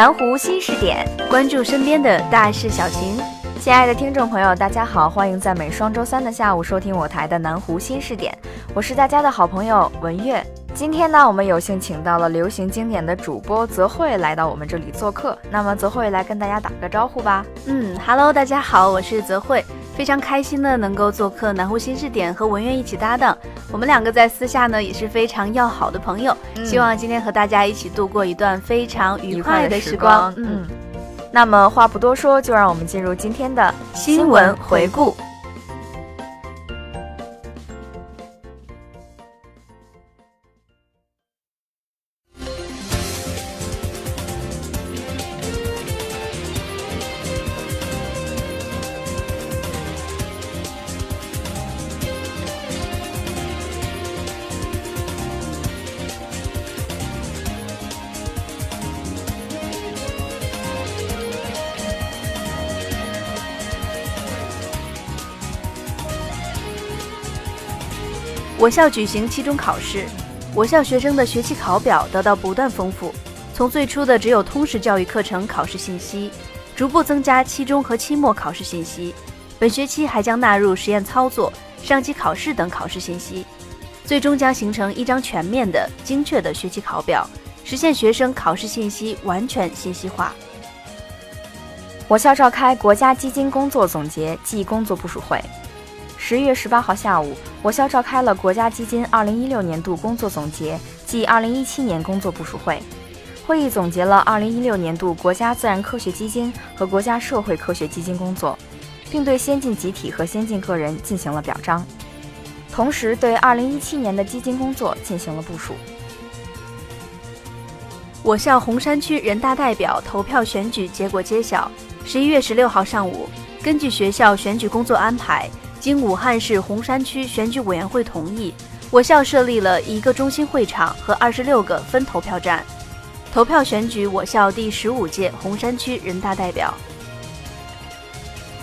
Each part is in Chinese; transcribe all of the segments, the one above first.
南湖新视点，关注身边的大事小情。亲爱的听众朋友，大家好，欢迎在每双周三的下午收听我台的南湖新视点，我是大家的好朋友文月。今天呢，我们有幸请到了流行经典的主播泽慧来到我们这里做客。那么泽慧来跟大家打个招呼吧。嗯，Hello，大家好，我是泽慧。非常开心的能够做客南湖新视点和文苑一起搭档，我们两个在私下呢也是非常要好的朋友，希望今天和大家一起度过一段非常愉快的时光。嗯，那么话不多说，就让我们进入今天的新闻回顾。我校举行期中考试，我校学生的学期考表得到不断丰富，从最初的只有通识教育课程考试信息，逐步增加期中和期末考试信息，本学期还将纳入实验操作、上机考试等考试信息，最终将形成一张全面的、精确的学期考表，实现学生考试信息完全信息化。我校召开国家基金工作总结暨工作部署会。十月十八号下午，我校召开了国家基金二零一六年度工作总结暨二零一七年工作部署会。会议总结了二零一六年度国家自然科学基金和国家社会科学基金工作，并对先进集体和先进个人进行了表彰，同时对二零一七年的基金工作进行了部署。我校洪山区人大代表投票选举结果揭晓。十一月十六号上午，根据学校选举工作安排。经武汉市洪山区选举委员会同意，我校设立了一个中心会场和二十六个分投票站，投票选举我校第十五届洪山区人大代表。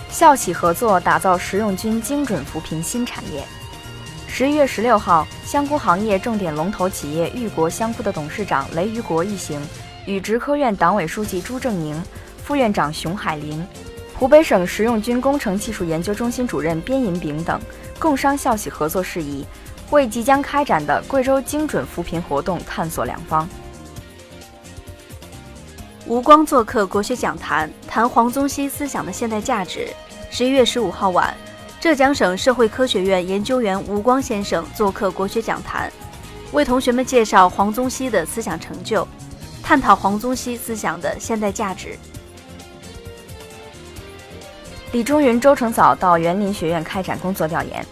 校企合作打造食用菌精准扶贫新产业。十一月十六号，香菇行业重点龙头企业裕国香菇的董事长雷于国一行，与职科院党委书记朱正宁、副院长熊海林。湖北省食用菌工程技术研究中心主任边银炳等共商校企合作事宜，为即将开展的贵州精准扶贫活动探索良方。吴光做客国学讲坛，谈黄宗羲思想的现代价值。十一月十五号晚，浙江省社会科学院研究员吴光先生做客国学讲坛，为同学们介绍黄宗羲的思想成就，探讨黄宗羲思想的现代价值。李中云、周成藻到园林学院开展工作调研。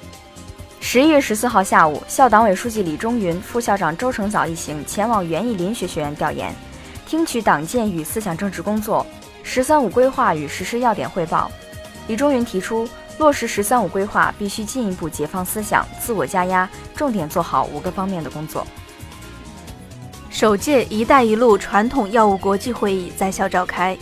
十一月十四号下午，校党委书记李中云、副校长周成藻一行前往园艺林学学院调研，听取党建与思想政治工作、“十三五”规划与实施要点汇报。李中云提出，落实“十三五”规划必须进一步解放思想、自我加压，重点做好五个方面的工作。首届“一带一路”传统药物国际会议在校召开，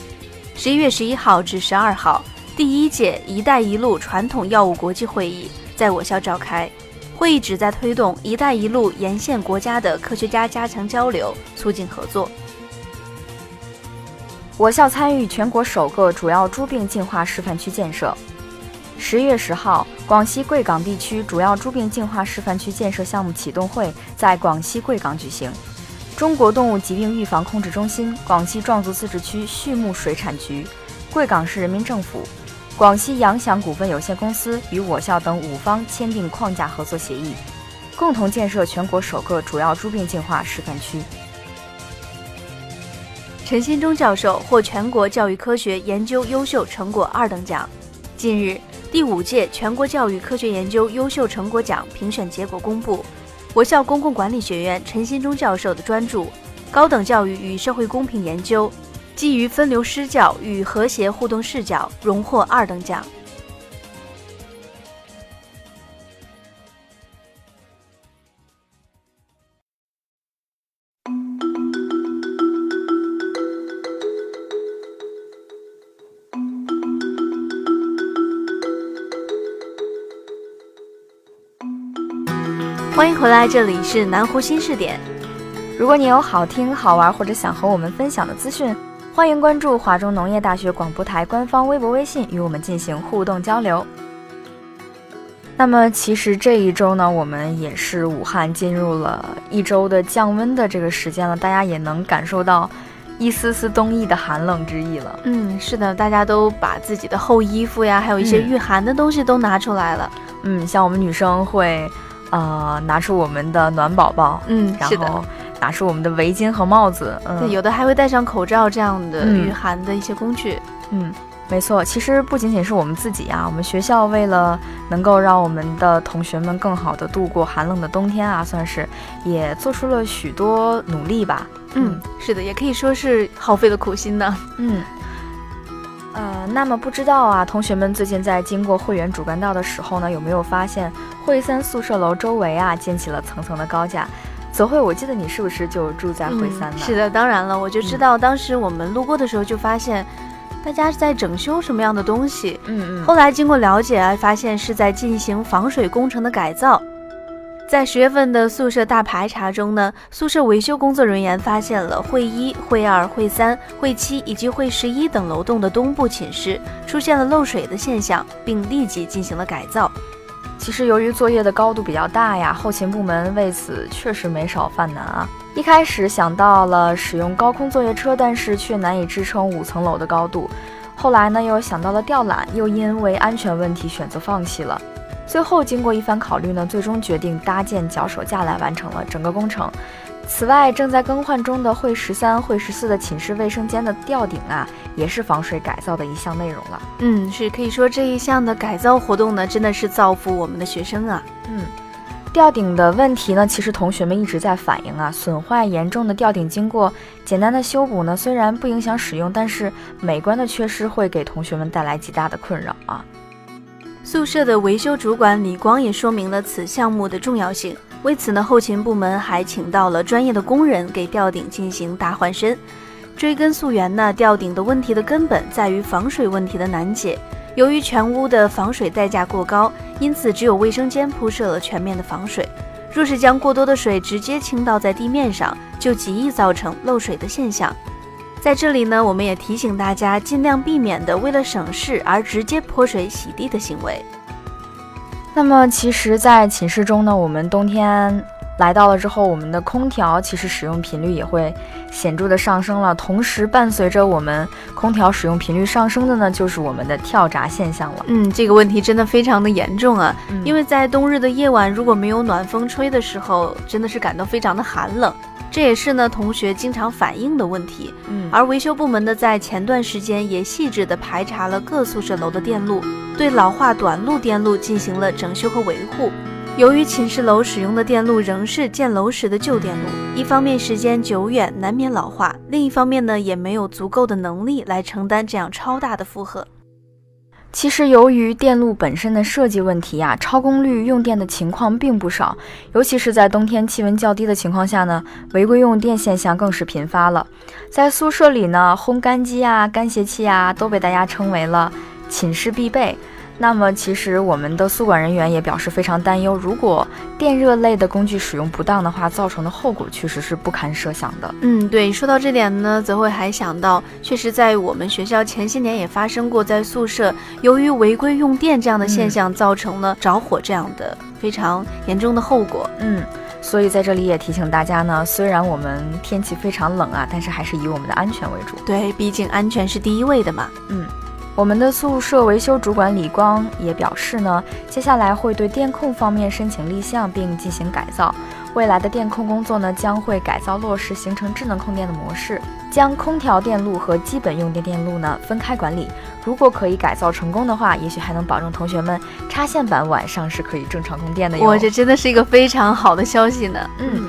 十一月十一号至十二号。第一届“一带一路”传统药物国际会议在我校召开，会议旨在推动“一带一路”沿线国家的科学家加强交流，促进合作。我校参与全国首个主要猪病净化示范区建设。十月十号，广西贵港地区主要猪病净化示范区建设项目启动会在广西贵港举行。中国动物疾病预防控制中心、广西壮族自治区畜牧水产局、贵港市人民政府。广西扬翔股份有限公司与我校等五方签订框架合作协议，共同建设全国首个主要猪病净化示范区。陈新忠教授获全国教育科学研究优秀成果二等奖。近日，第五届全国教育科学研究优秀成果奖评选结果公布，我校公共管理学院陈新忠教授的专著《高等教育与社会公平研究》。基于分流施教与和谐互动视角，荣获二等奖。欢迎回来，这里是南湖新视点。如果你有好听、好玩或者想和我们分享的资讯。欢迎关注华中农业大学广播台官方微博、微信，与我们进行互动交流。那么，其实这一周呢，我们也是武汉进入了一周的降温的这个时间了，大家也能感受到一丝丝冬意的寒冷之意了。嗯，是的，大家都把自己的厚衣服呀，还有一些御寒的东西都拿出来了。嗯，像我们女生会，呃，拿出我们的暖宝宝，嗯，然后拿出我们的围巾和帽子，嗯，有的还会戴上口罩这样的御寒的一些工具，嗯。没错，其实不仅仅是我们自己啊，我们学校为了能够让我们的同学们更好的度过寒冷的冬天啊，算是也做出了许多努力吧。嗯，是的，也可以说是耗费了苦心呢。嗯，呃，那么不知道啊，同学们最近在经过汇源主干道的时候呢，有没有发现汇三宿舍楼周围啊建起了层层的高架？泽慧，我记得你是不是就住在汇三呢？是的，当然了，我就知道当时我们路过的时候就发现。大家是在整修什么样的东西？嗯嗯。后来经过了解啊，发现是在进行防水工程的改造。在十月份的宿舍大排查中呢，宿舍维修工作人员发现了会一、会二、会三、会七以及会十一等楼栋的东部寝室出现了漏水的现象，并立即进行了改造。其实由于作业的高度比较大呀，后勤部门为此确实没少犯难啊。一开始想到了使用高空作业车，但是却难以支撑五层楼的高度。后来呢，又想到了吊缆，又因为安全问题选择放弃了。最后经过一番考虑呢，最终决定搭建脚手架来完成了整个工程。此外，正在更换中的会十三、会十四的寝室卫生间的吊顶啊，也是防水改造的一项内容了。嗯，是可以说这一项的改造活动呢，真的是造福我们的学生啊。嗯。吊顶的问题呢，其实同学们一直在反映啊，损坏严重的吊顶经过简单的修补呢，虽然不影响使用，但是美观的缺失会给同学们带来极大的困扰啊。宿舍的维修主管李光也说明了此项目的重要性，为此呢，后勤部门还请到了专业的工人给吊顶进行大换身。追根溯源呢，吊顶的问题的根本在于防水问题的难解。由于全屋的防水代价过高，因此只有卫生间铺设了全面的防水。若是将过多的水直接倾倒在地面上，就极易造成漏水的现象。在这里呢，我们也提醒大家，尽量避免的为了省事而直接泼水洗地的行为。那么，其实，在寝室中呢，我们冬天。来到了之后，我们的空调其实使用频率也会显著的上升了。同时，伴随着我们空调使用频率上升的呢，就是我们的跳闸现象了。嗯，这个问题真的非常的严重啊！因为在冬日的夜晚，如果没有暖风吹的时候，真的是感到非常的寒冷。这也是呢同学经常反映的问题。嗯，而维修部门呢，在前段时间也细致的排查了各宿舍楼的电路，对老化短路电路进行了整修和维护。由于寝室楼使用的电路仍是建楼时的旧电路，一方面时间久远难免老化，另一方面呢也没有足够的能力来承担这样超大的负荷。其实由于电路本身的设计问题呀，超功率用电的情况并不少，尤其是在冬天气温较低的情况下呢，违规用电现象更是频发了。在宿舍里呢，烘干机啊、干鞋器啊都被大家称为了寝室必备。那么，其实我们的宿管人员也表示非常担忧，如果电热类的工具使用不当的话，造成的后果确实是不堪设想的。嗯，对，说到这点呢，则会还想到，确实在我们学校前些年也发生过，在宿舍由于违规用电这样的现象，造成了着火这样的非常严重的后果。嗯，所以在这里也提醒大家呢，虽然我们天气非常冷啊，但是还是以我们的安全为主。对，毕竟安全是第一位的嘛。嗯。我们的宿舍维修主管李光也表示呢，接下来会对电控方面申请立项并进行改造。未来的电控工作呢，将会改造落实形成智能控电的模式，将空调电路和基本用电电路呢分开管理。如果可以改造成功的话，也许还能保证同学们插线板晚上是可以正常供电的哟。哇，这真的是一个非常好的消息呢。嗯。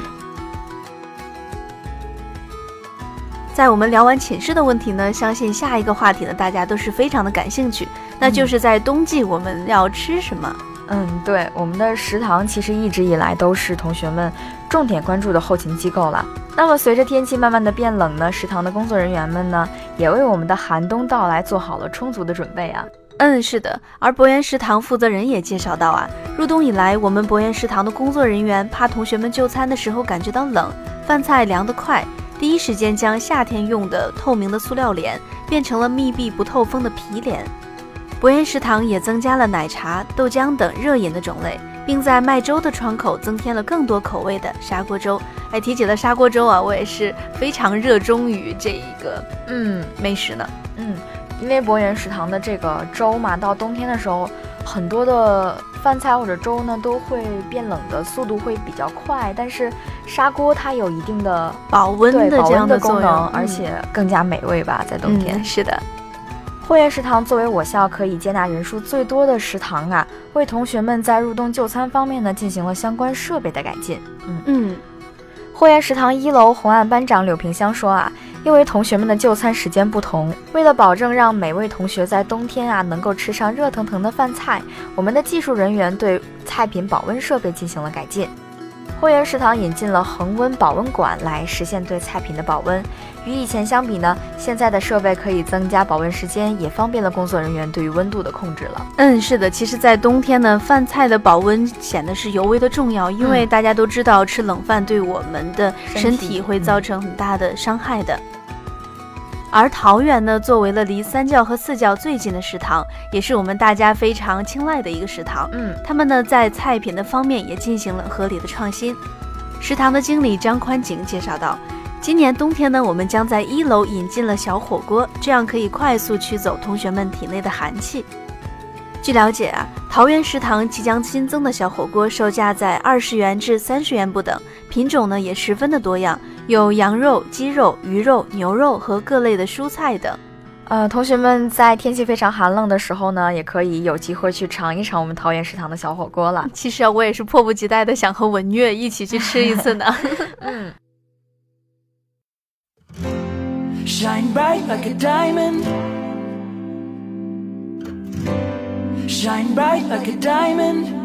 在我们聊完寝室的问题呢，相信下一个话题呢，大家都是非常的感兴趣，那就是在冬季我们要吃什么？嗯，对，我们的食堂其实一直以来都是同学们重点关注的后勤机构了。那么随着天气慢慢的变冷呢，食堂的工作人员们呢，也为我们的寒冬到来做好了充足的准备啊。嗯，是的。而博园食堂负责人也介绍到啊，入冬以来，我们博园食堂的工作人员怕同学们就餐的时候感觉到冷，饭菜凉得快。第一时间将夏天用的透明的塑料脸变成了密闭不透风的皮脸。博源食堂也增加了奶茶、豆浆等热饮的种类，并在卖粥的窗口增添了更多口味的砂锅粥。哎，提起了砂锅粥啊，我也是非常热衷于这一个嗯美食呢。嗯，因为博源食堂的这个粥嘛，到冬天的时候。很多的饭菜或者粥呢都会变冷的速度会比较快，但是砂锅它有一定的保温的这样的功能，而且更加美味吧，在冬天。是的，汇源食堂作为我校可以接纳人数最多的食堂啊，为同学们在入冬就餐方面呢进行了相关设备的改进。嗯嗯，汇源食堂一楼红案班长柳平香说啊。因为同学们的就餐时间不同，为了保证让每位同学在冬天啊能够吃上热腾腾的饭菜，我们的技术人员对菜品保温设备进行了改进。汇源食堂引进了恒温保温管来实现对菜品的保温。与以前相比呢，现在的设备可以增加保温时间，也方便了工作人员对于温度的控制了。嗯，是的，其实，在冬天呢，饭菜的保温显得是尤为的重要，因为大家都知道吃冷饭对我们的身体会造成很大的伤害的。而桃园呢，作为了离三教和四教最近的食堂，也是我们大家非常青睐的一个食堂。嗯，他们呢在菜品的方面也进行了合理的创新。食堂的经理张宽景介绍道：“今年冬天呢，我们将在一楼引进了小火锅，这样可以快速驱走同学们体内的寒气。”据了解啊，桃园食堂即将新增的小火锅售价在二十元至三十元不等，品种呢也十分的多样。有羊肉、鸡肉、鱼肉、牛肉和各类的蔬菜等。呃，同学们在天气非常寒冷的时候呢，也可以有机会去尝一尝我们桃园食堂的小火锅了。其实啊，我也是迫不及待的想和文月一起去吃一次呢。嗯。in the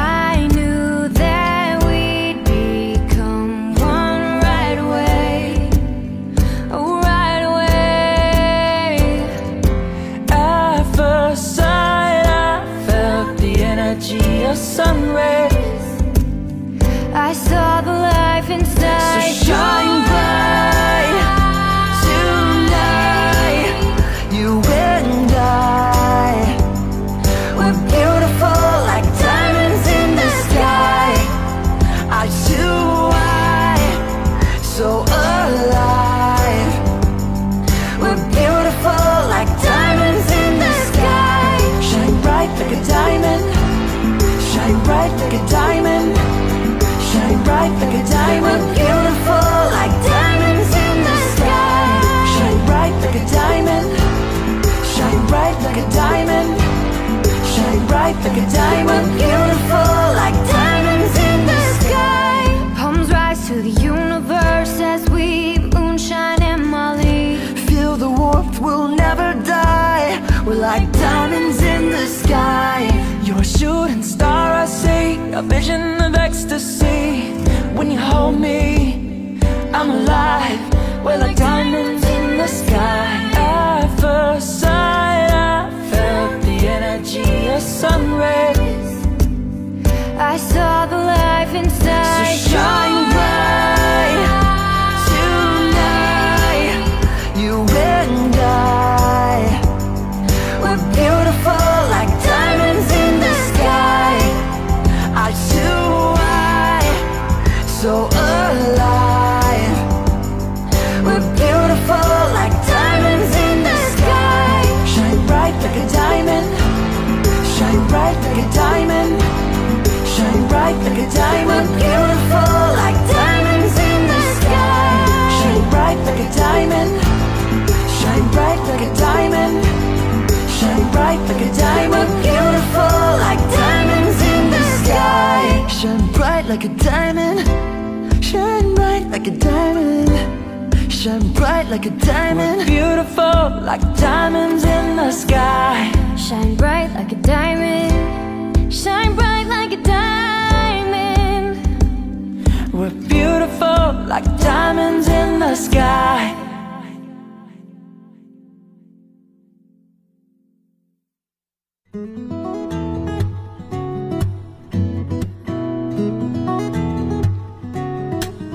joy. A diamond Beautiful like diamonds in the sky. Palms rise to the universe as we moonshine and Molly. Feel the warmth, we'll never die. We're like diamonds in the sky. You're a shooting star, I see. A vision of ecstasy. When you hold me, I'm alive like a diamond Shine bright like a diamond Shine bright like a diamond. We're beautiful like diamonds in the sky. Shine bright like a diamond. Shine bright like a diamond. We're beautiful like diamonds in the sky.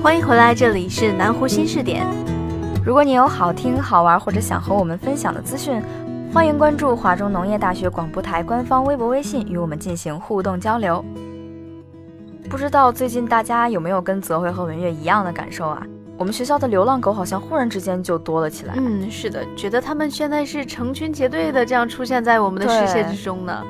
欢迎回来，这里是南湖新视点。如果你有好听、好玩或者想和我们分享的资讯，欢迎关注华中农业大学广播台官方微博、微信，与我们进行互动交流。不知道最近大家有没有跟泽辉和文月一样的感受啊？我们学校的流浪狗好像忽然之间就多了起来。嗯，是的，觉得它们现在是成群结队的这样出现在我们的视线之中呢。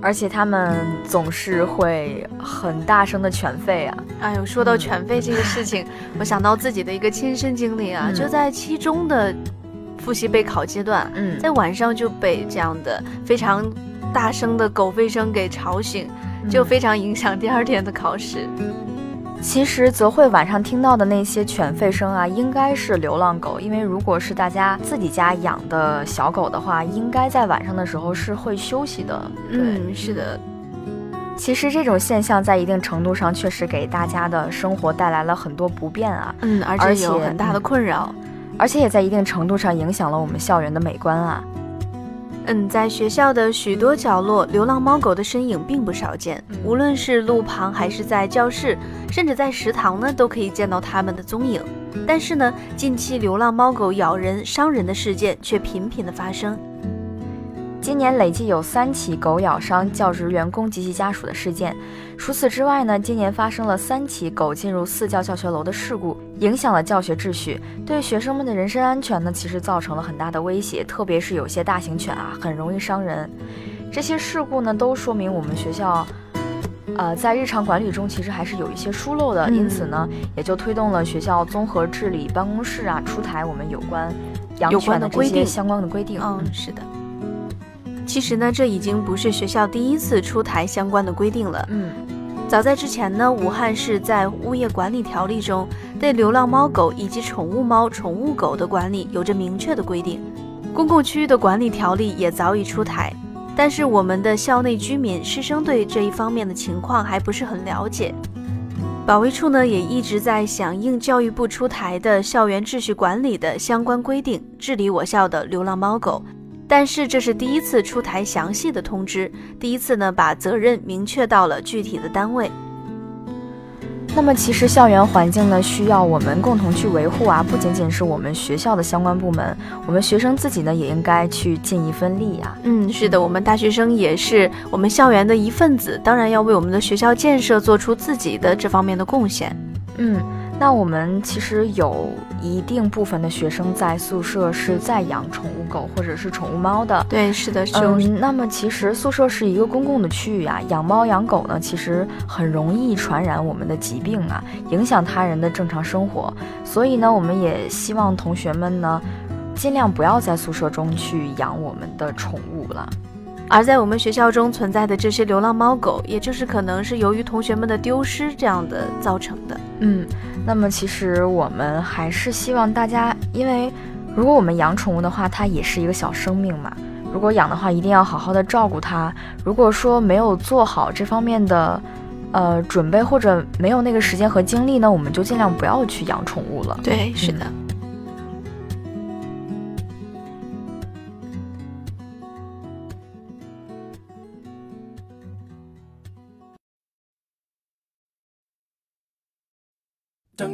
而且他们总是会很大声的犬吠啊！哎呦，说到犬吠这个事情，我想到自己的一个亲身经历啊，就在期中的复习备考阶段，嗯，在晚上就被这样的非常大声的狗吠声给吵醒，就非常影响第二天的考试。其实泽慧晚上听到的那些犬吠声啊，应该是流浪狗，因为如果是大家自己家养的小狗的话，应该在晚上的时候是会休息的。嗯，是的。其实这种现象在一定程度上确实给大家的生活带来了很多不便啊。嗯，而且有很大的困扰，而且也在一定程度上影响了我们校园的美观啊。嗯，在学校的许多角落，流浪猫狗的身影并不少见。无论是路旁，还是在教室，甚至在食堂呢，都可以见到它们的踪影。但是呢，近期流浪猫狗咬人、伤人的事件却频频的发生。今年累计有三起狗咬伤教职员工及其家属的事件。除此之外呢，今年发生了三起狗进入四教教学楼的事故，影响了教学秩序，对学生们的人身安全呢，其实造成了很大的威胁。特别是有些大型犬啊，很容易伤人。这些事故呢，都说明我们学校，呃，在日常管理中其实还是有一些疏漏的。因此呢，也就推动了学校综合治理办公室啊，出台我们有关养犬的这些相关的规定。嗯，是的。其实呢，这已经不是学校第一次出台相关的规定了。嗯，早在之前呢，武汉市在物业管理条例中对流浪猫狗以及宠物猫、宠物狗的管理有着明确的规定。公共区域的管理条例也早已出台，但是我们的校内居民、师生对这一方面的情况还不是很了解。保卫处呢，也一直在响应教育部出台的校园秩序管理的相关规定，治理我校的流浪猫狗。但是这是第一次出台详细的通知，第一次呢把责任明确到了具体的单位。那么其实校园环境呢需要我们共同去维护啊，不仅仅是我们学校的相关部门，我们学生自己呢也应该去尽一份力啊。嗯，是的，我们大学生也是我们校园的一份子，当然要为我们的学校建设做出自己的这方面的贡献。嗯。那我们其实有一定部分的学生在宿舍是在养宠物狗或者是宠物猫的。对，是的，是嗯。那么其实宿舍是一个公共的区域啊，养猫养狗呢，其实很容易传染我们的疾病啊，影响他人的正常生活。所以呢，我们也希望同学们呢，尽量不要在宿舍中去养我们的宠物了。而在我们学校中存在的这些流浪猫狗，也就是可能是由于同学们的丢失这样的造成的。嗯，那么其实我们还是希望大家，因为如果我们养宠物的话，它也是一个小生命嘛。如果养的话，一定要好好的照顾它。如果说没有做好这方面的呃准备，或者没有那个时间和精力呢，我们就尽量不要去养宠物了。对，是的。You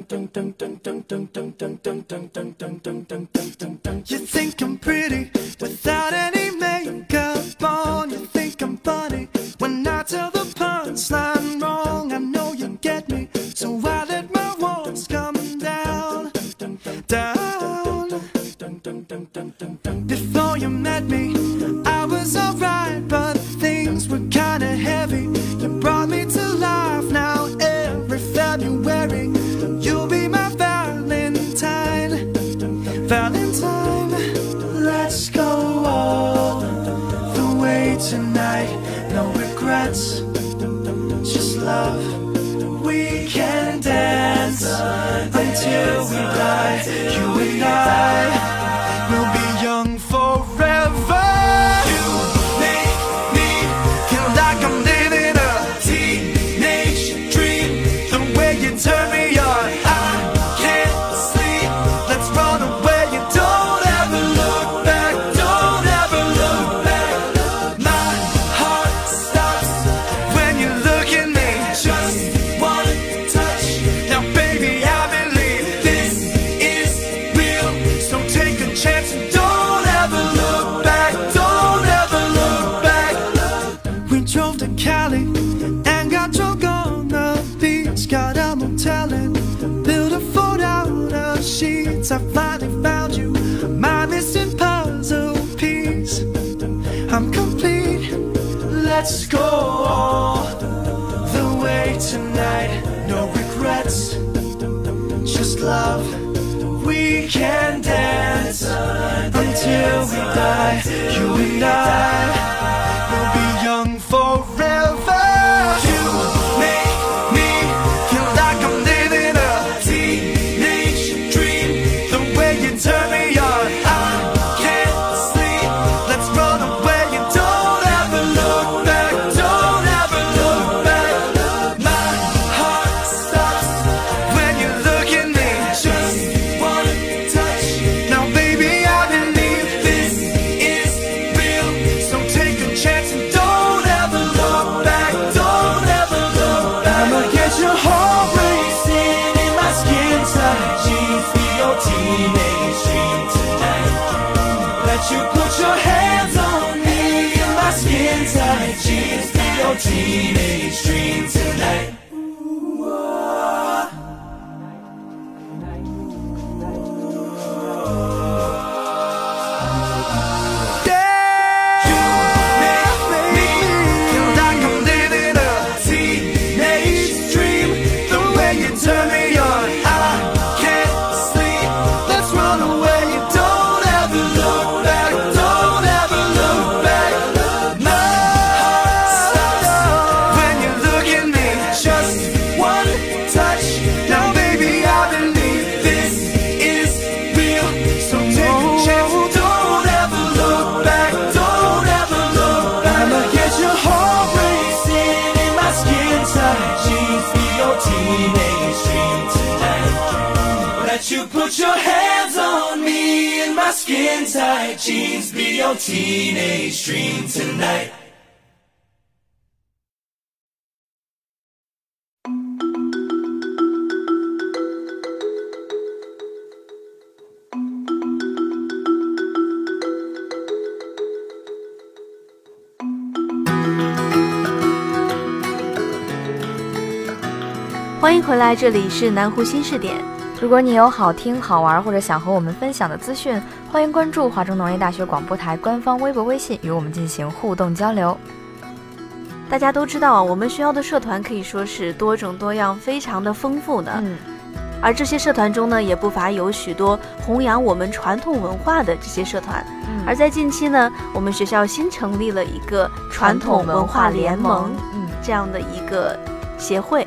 think I'm pretty without any makeup on. You think I'm funny when I tell the punchline wrong. I know you get me, so I let my walls come down, down. Before you met me, I was alright, but things were kinda heavy. Valentine. Let's go all the way tonight. No regrets, just love. We can dance until we die. You and Let's You and I your heart racing in my skin tight jeans. Be your teenage dream tonight. Let you put your hands on me in my skin tight jeans. Be your teenage dream tonight. Let you put your hands on me in my skin tight jeans. Be your teenage dream tonight. 欢迎回来，这里是南湖新视点。如果你有好听、好玩或者想和我们分享的资讯，欢迎关注华中农业大学广播台官方微博、微信，与我们进行互动交流。大家都知道啊，我们学校的社团可以说是多种多样，非常的丰富的。嗯，而这些社团中呢，也不乏有许多弘扬我们传统文化的这些社团。嗯而在近期呢，我们学校新成立了一个传统文化联盟嗯，这样的一个协会。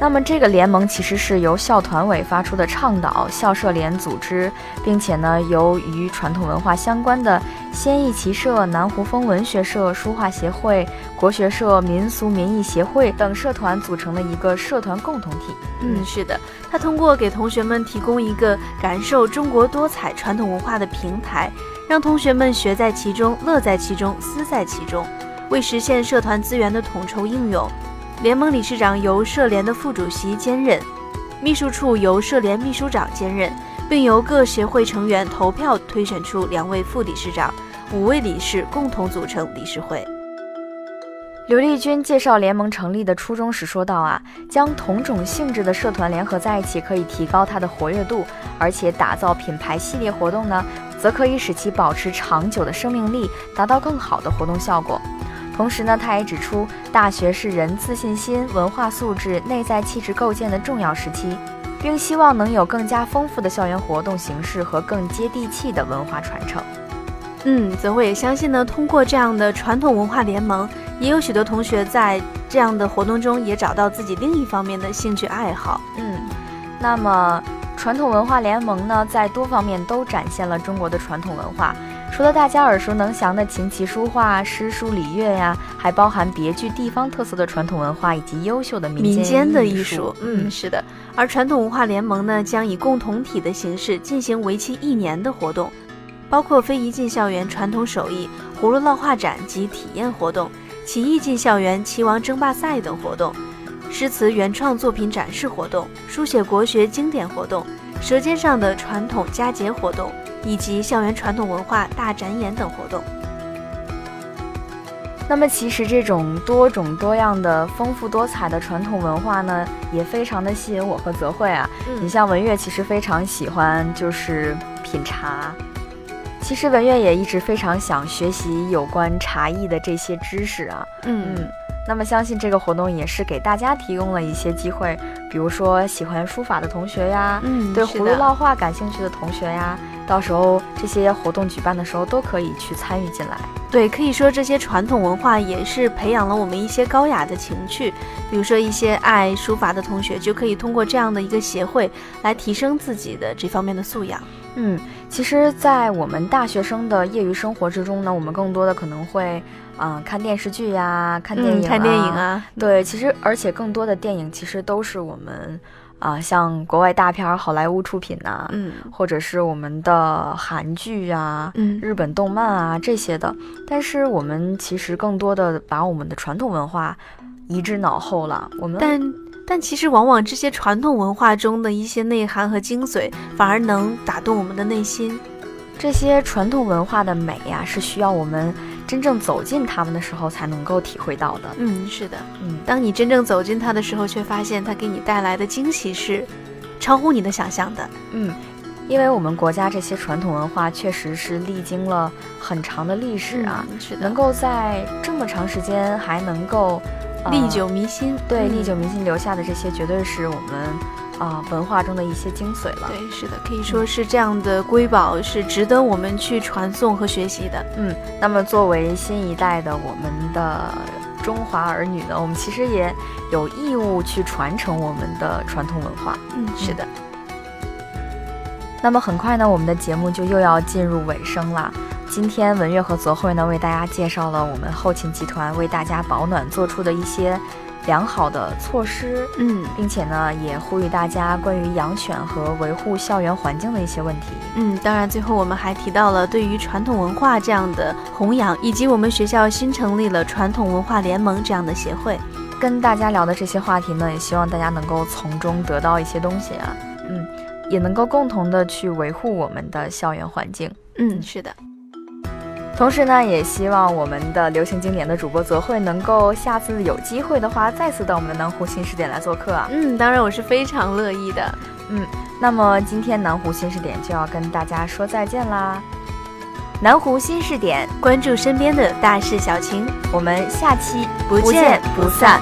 那么这个联盟其实是由校团委发出的倡导，校社联组织，并且呢，由与传统文化相关的先艺骑社、南湖风文学社、书画协会、国学社、民俗民艺协会等社团组成的一个社团共同体。嗯，是的，它通过给同学们提供一个感受中国多彩传统文化的平台，让同学们学在其中、乐在其中、思在其中，为实现社团资源的统筹应用。联盟理事长由社联的副主席兼任，秘书处由社联秘书长兼任，并由各协会成员投票推选出两位副理事长，五位理事共同组成理事会。刘丽君介绍联盟成立的初衷时说道啊，将同种性质的社团联合在一起，可以提高它的活跃度，而且打造品牌系列活动呢，则可以使其保持长久的生命力，达到更好的活动效果。同时呢，他也指出，大学是人自信心、文化素质、内在气质构建的重要时期，并希望能有更加丰富的校园活动形式和更接地气的文化传承。嗯，泽慧也相信呢，通过这样的传统文化联盟，也有许多同学在这样的活动中也找到自己另一方面的兴趣爱好。嗯，那么传统文化联盟呢，在多方面都展现了中国的传统文化。除了大家耳熟能详的琴棋书画、诗书礼乐呀，还包含别具地方特色的传统文化以及优秀的民民间的艺艺术，嗯，是的。而传统文化联盟呢，将以共同体的形式进行为期一年的活动，包括非遗进校园传统手艺、葫芦烙画展及体验活动、棋艺进校园棋王争霸赛等活动，诗词原创作品展示活动、书写国学经典活动、舌尖上的传统佳节活动。以及校园传统文化大展演等活动。那么，其实这种多种多样的、丰富多彩的传统文化呢，也非常的吸引我和泽慧啊。嗯你像文月，其实非常喜欢就是品茶。其实文月也一直非常想学习有关茶艺的这些知识啊。嗯嗯，那么相信这个活动也是给大家提供了一些机会，比如说喜欢书法的同学呀，嗯，对葫芦烙画感兴趣的同学呀，到时候这些活动举办的时候都可以去参与进来。对，可以说这些传统文化也是培养了我们一些高雅的情趣。比如说一些爱书法的同学，就可以通过这样的一个协会来提升自己的这方面的素养。嗯，其实，在我们大学生的业余生活之中呢，我们更多的可能会，嗯、看电视剧呀，看电影、嗯看电影。啊，对，其实而且更多的电影其实都是我们，啊、像国外大片儿、好莱坞出品呐、嗯或者是我们的韩剧啊、嗯日本动漫啊这些的。但是我们其实更多的把我们的传统文化移之脑后了。我们但但其实往往这些传统文化中的一些内涵和精髓，反而能打动我们的内心。这些传统文化的美呀、是需要我们真正走进它们的时候才能够体会到的。嗯，是的。嗯，当你真正走进它的时候，却发现它给你带来的惊喜是超乎你的想象的。嗯，因为我们国家这些传统文化确实是历经了很长的历史啊，嗯是的能，够在这么长时间还能够、呃历久弥新。对嗯历久弥新留下的这些，绝对是我们啊、文化中的一些精髓了。对，是的，可以说是这样的瑰宝是值得我们去传颂和学习的。嗯，那么作为新一代的我们的中华儿女呢，我们其实也有义务去传承我们的传统文化。嗯，是的。那么很快呢，我们的节目就又要进入尾声了。今天文月和泽慧呢，为大家介绍了我们后勤集团为大家保暖做出的一些良好的措施，嗯并且呢，也呼吁大家关于养犬和维护校园环境的一些问题。嗯，当然，最后我们还提到了对于传统文化这样的弘扬，以及我们学校新成立了传统文化联盟这样的协会。跟大家聊的这些话题呢，也希望大家能够从中得到一些东西啊，嗯，也能够共同的去维护我们的校园环境。嗯，是的。同时呢，也希望我们的流行经典的主播泽慧能够下次有机会的话，再次到我们的南湖新视点来做客啊。嗯，当然我是非常乐意的。嗯那么今天南湖新视点就要跟大家说再见啦，南湖新视点，关注身边的大事小情，我们下期不见见不散。